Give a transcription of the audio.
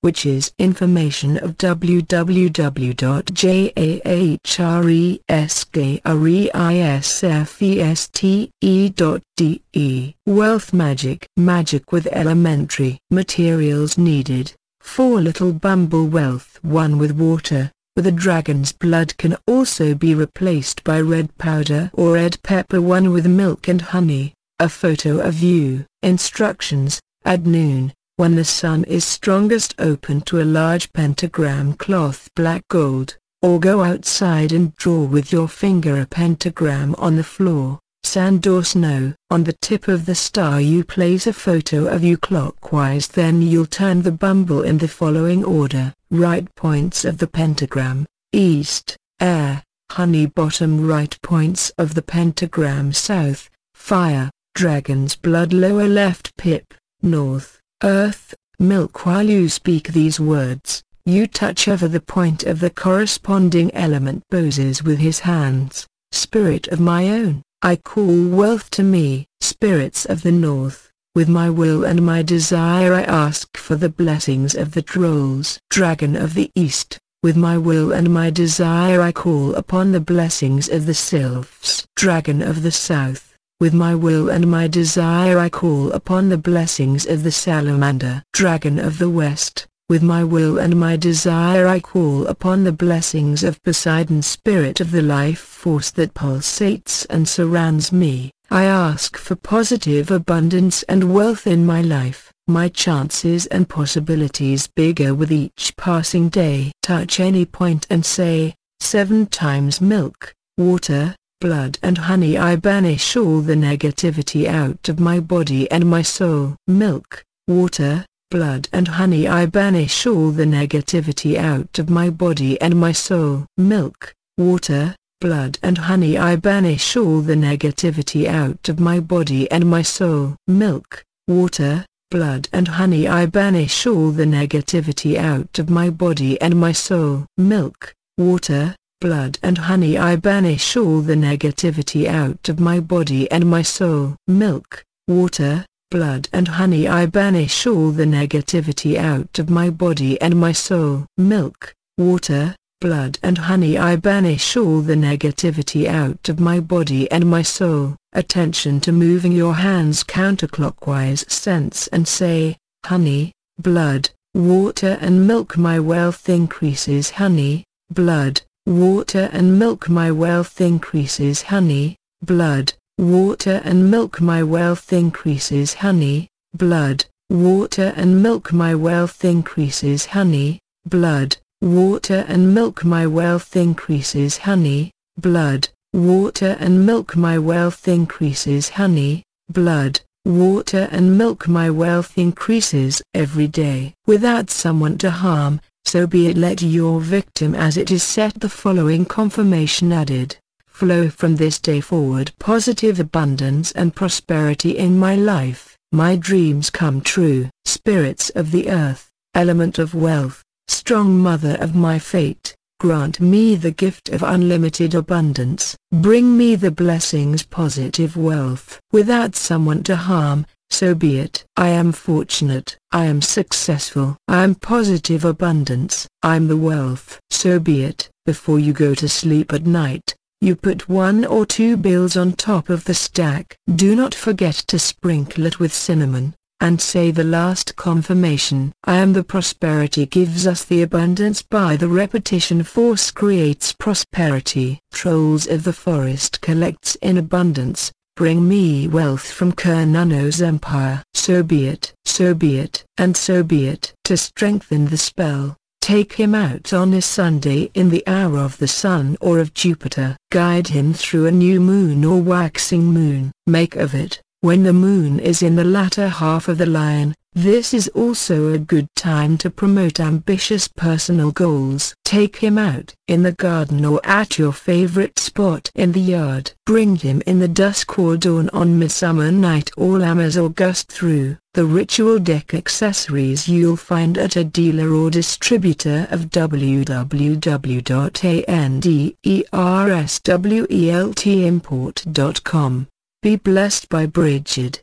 which is information of www.jahreskreisfeste.de. Wealth Magic Magic with elementary materials needed. 4 Little Bumble Wealth 1 with water, with a dragon's blood can also be replaced by red powder or red pepper 1 with milk and honey. A photo of you. Instructions, at noon, when the sun is strongest open to a large pentagram cloth black gold, or go outside and draw with your finger a pentagram on the floor, sand or snow. On the tip of the star you place a photo of you clockwise then you'll turn the bumble in the following order. Right points of the pentagram, east, air, honey bottom right points of the pentagram south, fire, dragon's blood lower left pip, north, earth, milk while you speak these words, you touch over the point of the corresponding element poses with his hands, spirit of my own, I call wealth to me, spirits of the north, with my will and my desire I ask for the blessings of the trolls. Dragon of the east, with my will and my desire I call upon the blessings of the sylphs. Dragon of the south, with my will and my desire I call upon the blessings of the salamander. Dragon of the West, with my will and my desire I call upon the blessings of Poseidon spirit of the life force that pulsates and surrounds me. I ask for positive abundance and wealth in my life. My chances and possibilities bigger with each passing day. Touch any point and say, seven times milk, water, blood and honey I banish all the negativity out of my body and my soul. Milk, water, blood and honey I banish all the negativity out of my body and my soul. Milk, water, blood and honey I banish all the negativity out of my body and my soul. Milk, water, blood and honey I banish all the negativity out of my body and my soul. Milk, water, blood and honey I banish all the negativity out of my body and my soul. Milk, water, blood and honey I banish all the negativity out of my body and my soul. Milk, water, blood and honey I banish all the negativity out of my body and my soul. Attention to moving your hands counterclockwise sense and say, honey, blood, water and milk my wealth increases honey, blood, water and milk my wealth increases honey, blood, water and milk my wealth increases honey, blood, water and milk my wealth increases honey, blood, water and milk my wealth increases honey, blood, water and milk my wealth increases honey, blood, water and milk my wealth increases every day. Without someone to harm, so be it let your victim as it is set the following confirmation added, flow from this day forward positive abundance and prosperity in my life, my dreams come true. Spirits of the earth, element of wealth, strong mother of my fate, grant me the gift of unlimited abundance. Bring me the blessings positive wealth. Without someone to harm, so be it. I am fortunate. I am successful. I am positive abundance. I'm the wealth. So be it. Before you go to sleep at night, you put one or two bills on top of the stack. Do not forget to sprinkle it with cinnamon, and say the last confirmation. I am the prosperity gives us the abundance by the repetition force creates prosperity. Trolls of the forest collects in abundance, Bring me wealth from Cernunnos' empire. So be it. So be it. And so be it. To strengthen the spell, take him out on a Sunday in the hour of the sun or of Jupiter. Guide him through a new moon or waxing moon. Make of it, when the moon is in the latter half of the lion, this is also a good time to promote ambitious personal goals. Take him out in the garden or at your favorite spot in the yard. Bring him in the dusk or dawn on midsummer night or Lammas August through. The ritual deck accessories you'll find at a dealer or distributor of www.andersweltimport.com. Be blessed by Brighid.